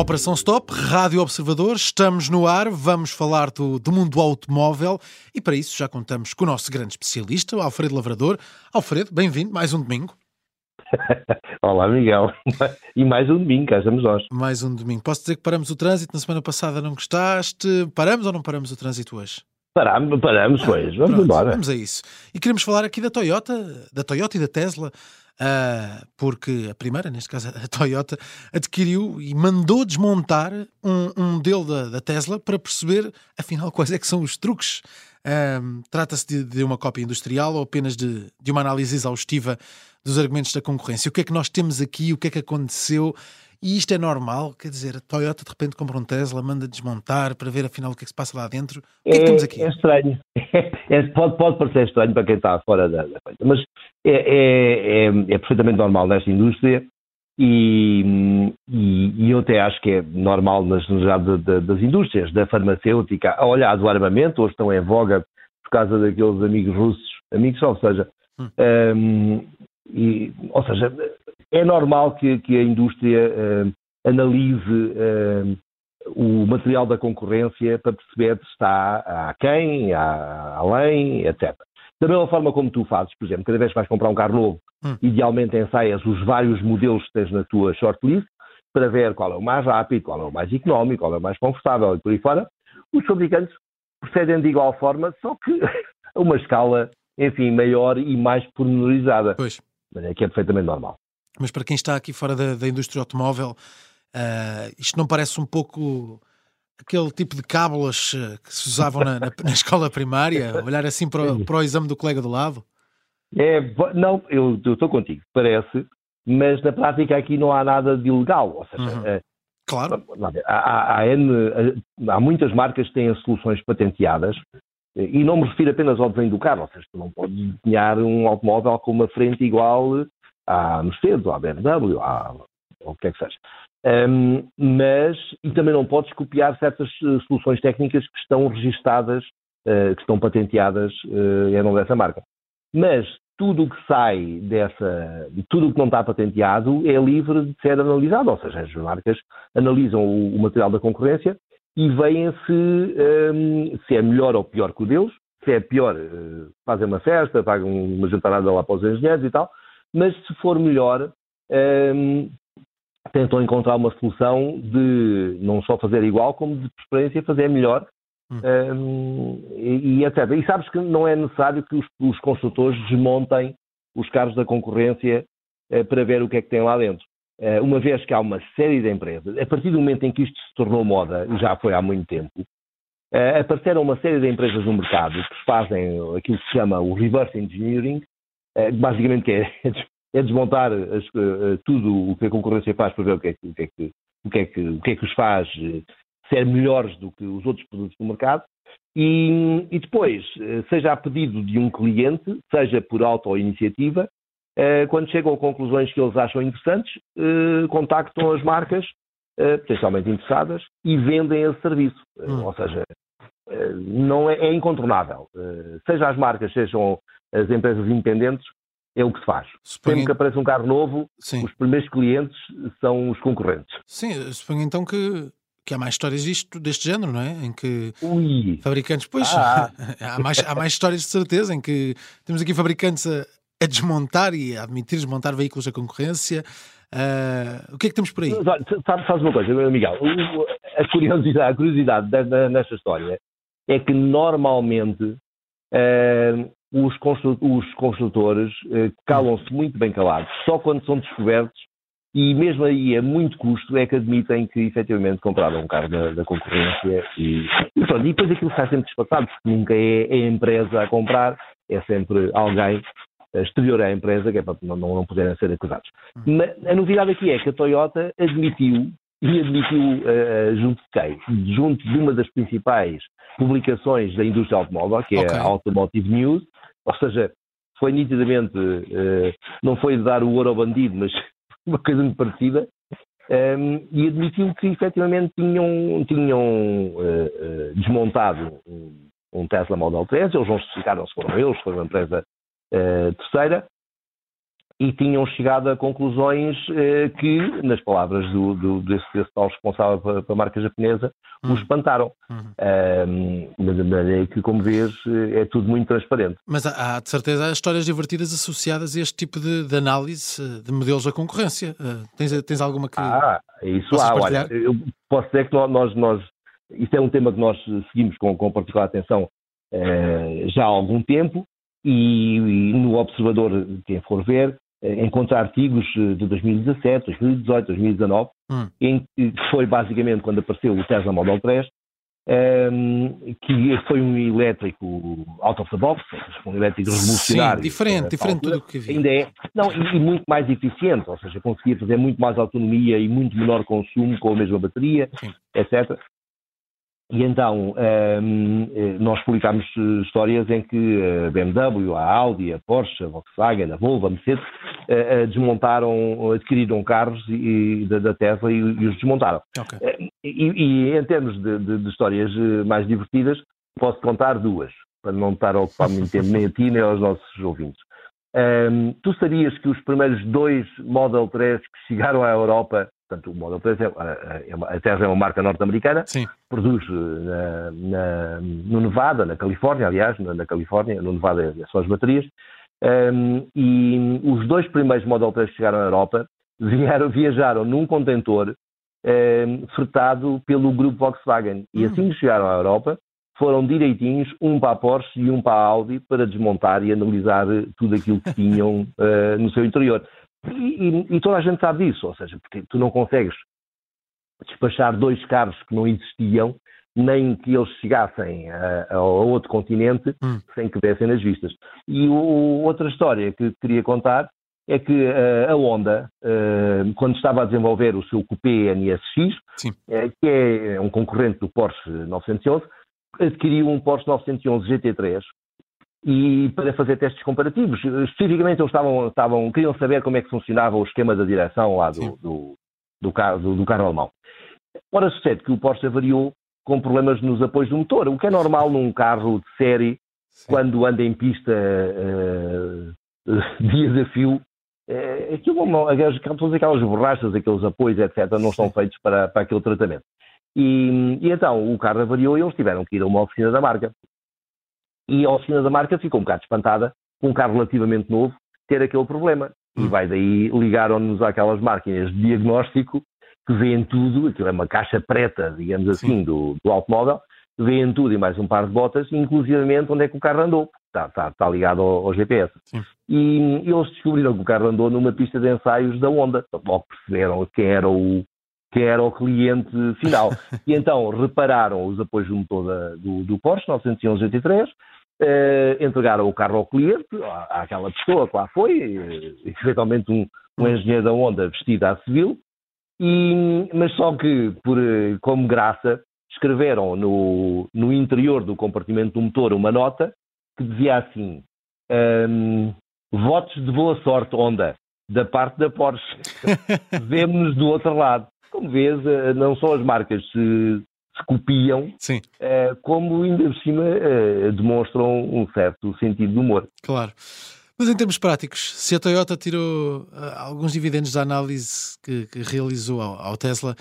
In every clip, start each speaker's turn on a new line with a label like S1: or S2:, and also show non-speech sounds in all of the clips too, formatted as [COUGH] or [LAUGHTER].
S1: Operação Stop, Rádio Observador, estamos no ar, vamos falar do, do mundo automóvel e para isso já contamos com o nosso grande especialista, o Alfredo Lavrador. Alfredo, bem-vindo, mais um domingo. [LAUGHS]
S2: Olá, Miguel. E mais um domingo, cá estamos nós.
S1: Mais um domingo. Posso dizer que paramos o trânsito, na semana passada não gostaste? Paramos ou não paramos o trânsito hoje?
S2: Paramos, paramos, pois. Vamos Pronto, embora.
S1: Vamos a isso. E queremos falar aqui da Toyota, da Toyota e da Tesla. Uh, porque a primeira, neste caso a Toyota, adquiriu e mandou desmontar um, um modelo da, da, Tesla para perceber, afinal, quais é que são os truques. Uh, Trata-se de, de, uma cópia industrial ou apenas de, de uma análise exaustiva dos argumentos da concorrência? O que é que nós temos aqui? O que é que aconteceu? E isto é normal? Quer dizer, a Toyota de repente compra um Tesla, manda desmontar para ver afinal o que é que se passa lá dentro. O que é, é que temos aqui?
S2: É estranho. [LAUGHS] É, pode, pode parecer estranho para quem está fora da, da coisa, mas é, é, é, é, perfeitamente normal nesta indústria e, e, e, eu até acho que é normal nas generalidade das indústrias, da farmacêutica, olha, do armamento, hoje estão em voga por causa daqueles amigos russos, amigos, ou seja, hum. um, e, ou seja, é normal que, que a indústria uh, analise uh, o material da concorrência para perceber se está a quem, a, além, etc. Da mesma forma como tu fazes, por exemplo, cada vez que vais comprar um carro novo, hum. idealmente ensaias os vários modelos que tens na tua shortlist para ver qual é o mais rápido, qual é o mais económico, qual é o mais confortável e por aí fora. Os fabricantes procedem de igual forma, só que [LAUGHS] a uma escala, enfim, maior e mais pormenorizada.
S1: Pois.
S2: Mas é que é perfeitamente normal.
S1: Mas para quem está aqui fora da, da indústria automóvel, uh, isto não parece um pouco aquele tipo de cábulas eh, que se usavam na, na, na escola primária? Olhar assim para o, para o, exame do colega do lado?
S2: É, não, eu, estou contigo, parece, mas na prática aqui não há nada de ilegal. Ou seja, uhum.
S1: é, claro.
S2: Há, há, N, há, muitas marcas que têm soluções patenteadas e não me refiro apenas ao desenho do carro, ou seja, tu não podes desenhar um automóvel com uma frente igual à Mercedes, ou à BMW, à, ou o que é que seja. Um, mas, e também não podes copiar certas uh, soluções técnicas que estão registadas, uh, que estão patenteadas uh, em nome dessa marca. Mas tudo o que sai dessa, tudo o que não está patenteado é livre de ser analisado, ou seja, as marcas analisam o, o material da concorrência e veem se, um, se é melhor ou pior que o deles, se é pior, uh, fazem uma festa, pagam uma jantarada lá para os engenheiros e tal, mas se for melhor, um, tentam encontrar uma solução de não só fazer igual, como de preferência fazer melhor. Hum. Um, e, e, etc. E sabes que não é necessário que os, os construtores desmontem os carros da concorrência uh, para ver o que é que tem lá dentro. Uh, uma vez que há uma série de empresas, a partir do momento em que isto se tornou moda, já foi há muito tempo, uh, apareceram uma série de empresas no mercado que fazem aquilo que se chama o reverse engineering, uh, basicamente que é, é desmontar as, tudo o que a concorrência faz para ver o que é que, o que, é que, o que, é que, o que, é que os faz ser melhores do que os outros produtos do mercado. E, e depois, seja a pedido de um cliente, seja por auto-iniciativa, eh, quando chegam a conclusões que eles acham interessantes, eh, contactam as marcas eh, potencialmente interessadas e vendem esse serviço. Hum. Ou seja, não é, é incontornável. Seja as marcas, sejam as empresas independentes, é o que se faz. Suponho... Sempre que aparece um carro novo, Sim. os primeiros clientes são os concorrentes.
S1: Sim, suponho então que, que há mais histórias disto, deste género, não é? Em que
S2: Ui.
S1: fabricantes, pois, ah. [LAUGHS] há, mais, há mais histórias de certeza, em que temos aqui fabricantes a, a desmontar e a admitir desmontar veículos da concorrência. Uh, o que é que temos por aí?
S2: Sabe, sabes uma coisa, Miguel? A curiosidade, a curiosidade nesta história é que normalmente uh, os, construtores uh, calam-se muito bem calados, só quando são descobertos e mesmo aí a muito custo é que admitem que efetivamente compraram um carro da, da concorrência e, e, pronto, e depois aquilo sai sempre disfarçado, porque nunca é, é a empresa a comprar, é sempre alguém exterior à empresa, que é para não, não poderem ser acusados. Mas a novidade aqui é que a Toyota admitiu, e admitiu uh, junto de quem? Junto de uma das principais publicações da indústria automóvel, que é okay. a Automotive News, ou seja, foi nitidamente, uh, não foi dar o ouro ao bandido, mas [LAUGHS] uma coisa muito parecida, um, ehm, e admitiu que efetivamente tinham, tinham uh, desmontado um, um Tesla Model 3, eles não especificaram se foram eles, foi uma empresa uh, terceira, e tinham chegado a conclusões eh, que, nas palavras do, do, desse, desse tal responsável para, para a marca japonesa, uhum. os espantaram. Uhum. Um, que, como vês, é tudo muito transparente.
S1: Mas há, há, de certeza histórias divertidas associadas a este tipo de, de análise eh, de modelos da concorrência. Uh, tens, tens alguma que.
S2: Ah, isso há. Olha, eu posso dizer que nós, nós. Isso é um tema que nós seguimos com, com particular atenção uh, já há algum tempo. E, e, no Observador, quem for ver, eh, encontra artigos eh, de 2017, 2018, 2019, hum. em que foi basicamente quando apareceu o Tesla Model 3, um, ehm, que foi um elétrico out of the box, um elétrico revolucionário.
S1: Sim, diferente, diferente do que havia.
S2: Ainda é, não, e, e, muito mais eficiente, ou seja, conseguia fazer muito mais autonomia e muito menor consumo com a mesma bateria, Sim. etc. E então um, eh, nós publicámos eh, histórias em que a BMW, a Audi, a Porsche, a Volkswagen, a Volvo, a Mercedes uh, desmontaram, adquiriram carros e, da, da, Tesla e, e, os desmontaram. Okay. E, e, em termos de, de, de, histórias mais divertidas, posso contar duas, para não estar a ocupar muito tempo nem a ti nem aos nossos ouvintes. Um, tu sabias que os primeiros dois Model 3 que chegaram à Europa Portanto, o Model 3 é, é, é a Tesla é uma marca norte-americana, produz eh, na, na, no Nevada, na Califórnia, aliás, na, na Califórnia, no Nevada é só as baterias, um, e os dois primeiros Model 3 que chegaram à Europa vieram, [LAUGHS] viajaram num contentor um, fretado pelo grupo Volkswagen. E hum. assim que chegaram à Europa, foram direitinhos, um para a Porsche e um para a Audi, para desmontar e analisar tudo aquilo que tinham uh, [LAUGHS] no seu interior. E, e, e, toda a gente sabe disso, ou seja, porque tu não consegues despachar dois carros que não existiam, nem que eles chegassem a, a outro continente hum. sem que dessem nas vistas. E o, outra história que queria contar é que uh, a Honda, uh, quando estava a desenvolver o seu Coupé NSX, uh, que é um concorrente do Porsche 911, adquiriu um Porsche 911 GT3 e para fazer testes comparativos. Especificamente, eles estavam, estavam, queriam saber como é que funcionava o esquema da direção lá do, do, do, carro, do, do carro alemão. Ora, sucede que o Porsche variou com problemas nos apoios do motor, o que é normal num carro de série, Sim. quando anda em pista uh, dias a fio. Uh, aquilo, aquelas, aquelas borrachas, aqueles apoios, etc., não estão feitos para, para aquele tratamento. E, e, então o carro avariou e eles tiveram que ir a uma oficina da marca e a oficina da marca ficou um bocado espantada com um carro relativamente novo ter aquele problema. E hum. vai daí, ligaram-nos àquelas máquinas de diagnóstico que veem tudo, aquilo é uma caixa preta, digamos assim, do, do automóvel, veem tudo e mais um par de botas, inclusivamente onde é que o carro andou. Está, está, está ligado ao, ao GPS. Sim. E, e eles descobriram que o carro andou numa pista de ensaios da Honda. Logo perceberam quem era o, que era o cliente final. [LAUGHS] e então repararam os apoios do motor da, do, do Porsche 911 GT3, Uh, entregaram o carro ao cliente, à, àquela pessoa que lá foi, uh, eventualmente um, um engenheiro da Honda vestido à civil, e, mas só que, por, eh, como graça, escreveram no, no interior do compartimento do motor uma nota que dizia assim: um, votos de boa sorte, Honda, da parte da Porsche. [LAUGHS] Vemo-nos do outro lado. Como vês, não são as marcas se se copiam, uh, como ainda por cima uh, demonstram um certo sentido de humor.
S1: Claro. Mas em termos práticos, se a Toyota tirou uh, alguns dividendos da análise que, que realizou ao, ao, Tesla,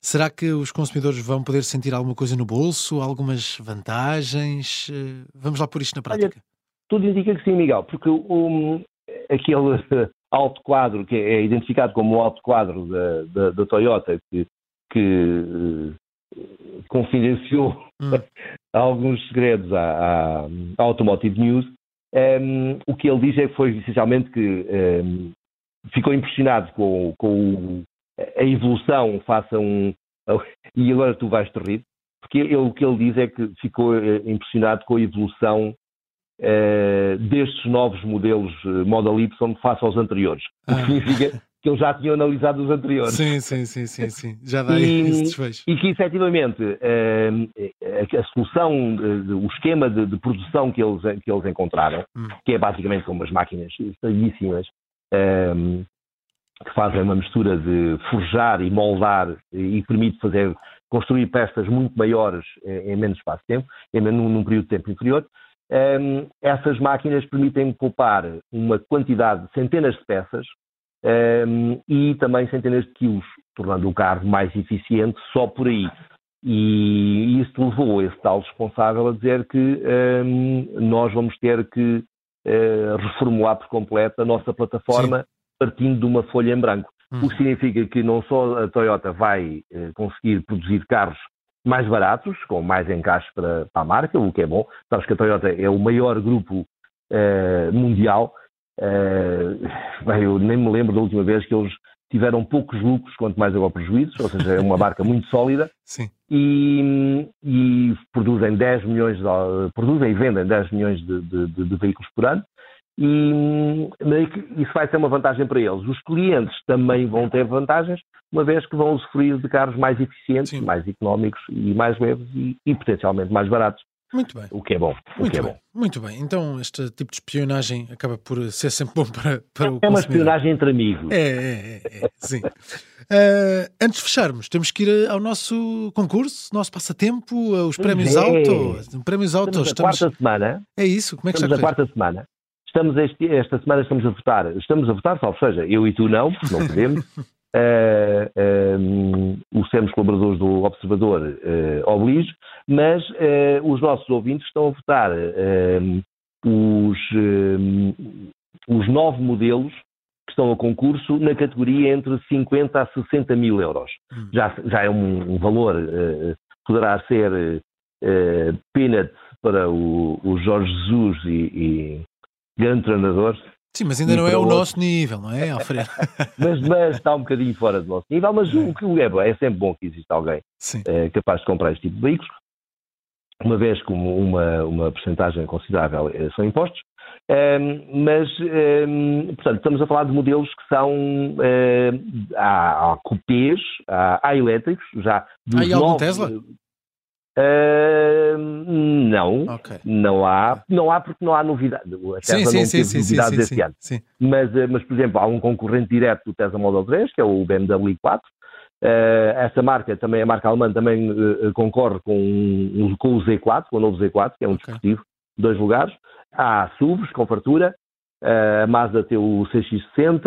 S1: será que os consumidores vão poder sentir alguma coisa no bolso, algumas vantagens? vamos lá por isto na prática. Olha,
S2: tudo indica que sim, Miguel, porque um, aquele [LAUGHS] alto quadro que é identificado como o alto quadro da, da, da Toyota, que, que confidenciou hum. [LAUGHS] alguns segredos à, à, Automotive News. Um, o que ele diz é que foi essencialmente que um, ficou impressionado com, com, a evolução face a um. [LAUGHS] E agora tu vais te rir, porque ele, o que ele diz é que ficou eh, impressionado com a evolução uh, destes novos modelos eh, Model Y face aos anteriores. O que ah. significa que eles já tinham analisado os anteriores.
S1: Sim, sim, sim, sim, sim. já dá e, esse desfecho.
S2: E que efetivamente a, a solução, o esquema de, de, produção que eles, que eles encontraram, hum. que é basicamente como umas máquinas estranhíssimas, um, que fazem uma mistura de forjar e moldar e permite fazer construir peças muito maiores em menos espaço de tempo, em, num, num período de tempo inferior, um, essas máquinas permitem poupar uma quantidade, centenas de peças um, e também centenas de quilos, tornando o carro mais eficiente só por aí. E isso levou esse tal responsável a dizer que um, nós vamos ter que uh, reformular por completo a nossa plataforma Sim. partindo de uma folha em branco. Hum. O que significa que não só a Toyota vai uh, conseguir produzir carros mais baratos, com mais encaixe para, para, a marca, o que é bom. Sabes que a Toyota é o maior grupo uh, mundial. Bem, eu nem me lembro da última vez que eles tiveram poucos lucros, quanto mais agora prejuízos, ou seja, é uma marca muito sólida [LAUGHS] e, e, produzem 10 milhões, de, produzem e vendem 10 milhões de, de, de veículos por ano e isso vai ser uma vantagem para eles. Os clientes também vão ter vantagens, uma vez que vão usufruir de carros mais eficientes, Sim. mais económicos e mais leves e, e potencialmente mais baratos.
S1: Muito bem.
S2: O que é bom.
S1: Muito
S2: é
S1: bem.
S2: Bom.
S1: Muito bem. Então, este tipo de espionagem acaba por ser sempre bom para, para o
S2: É uma espionagem entre amigos.
S1: É, é, é. é sim. Uh, antes de fecharmos, temos que ir ao nosso concurso, nosso passatempo, os prémios é. Auto. Prémios Auto.
S2: Estamos, estamos... quarta semana.
S1: É isso. Como é que
S2: estamos
S1: está
S2: a quarta semana. Estamos este, esta semana estamos a votar. Estamos a votar, salvo seja, eu e tu não, porque não podemos. [LAUGHS] Uh, um, os sermos colaboradores do Observador uh, oblige, mas uh, os nossos ouvintes estão a votar os, os nove modelos que estão a concurso na categoria entre 50 a 60 mil euros. Hum. Já, já é um, um valor, poderá ser uh, peanut para o, o Jorge Jesus e, e grande treinador,
S1: Sim, mas ainda não é o outro. nosso nível, não é, Alfredo? [LAUGHS]
S2: mas, mas, está um bocadinho fora do nosso nível, mas o que é bom, é sempre bom que exista alguém é, capaz de comprar este tipo de veículos, uma vez que uma, uma porcentagem considerável eh, são impostos, um, ehm, mas, um, ehm, portanto, estamos a falar de modelos que são um, há, há cupês, há, há elétricos, já
S1: há algum Tesla?
S2: Uh, não, okay. não há, não há porque não há novidade. A Tesla sim, não sim, teve sim, novidades este ano. Mas, eh, mas, por exemplo, há um concorrente direto do Tesla Model 3, que é o BMW 4. Uh, essa marca, também a marca alemã, também uh, concorre com, com o Z4, com o novo Z4, que é um okay. desportivo, dois lugares. Há SUVs com fartura, uh, a Mazda tem o CX-60,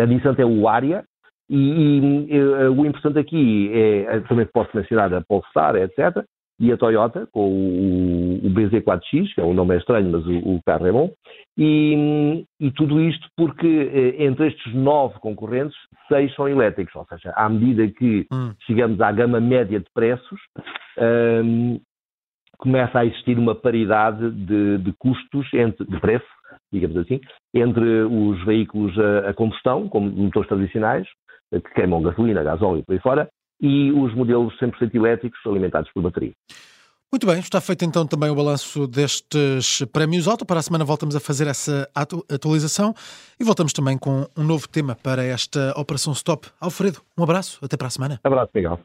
S2: a Nissan tem o Aria, e, e, eh, o importante aqui é, eh, também posso mencionar a Polestar, etc., e a Toyota, com o, o BZ4X, que é um nome é estranho, mas o, o carro é bom, e, e, tudo isto porque eh, entre estes nove concorrentes, seis são elétricos, ou seja, à medida que hum. chegamos à gama média de preços, um, começa a existir uma paridade de, de custos, entre, de preço, digamos assim, entre os veículos a, a combustão, como motores tradicionais, que queimam gasolina, gasóleo e por aí fora, e os modelos 100% elétricos alimentados por bateria.
S1: Muito bem, está feito então também o balanço destes prémios auto. Para a semana voltamos a fazer essa atualização e voltamos também com um novo tema para esta Operação Stop. Alfredo, um abraço, até para a semana.
S2: Abraço, Miguel.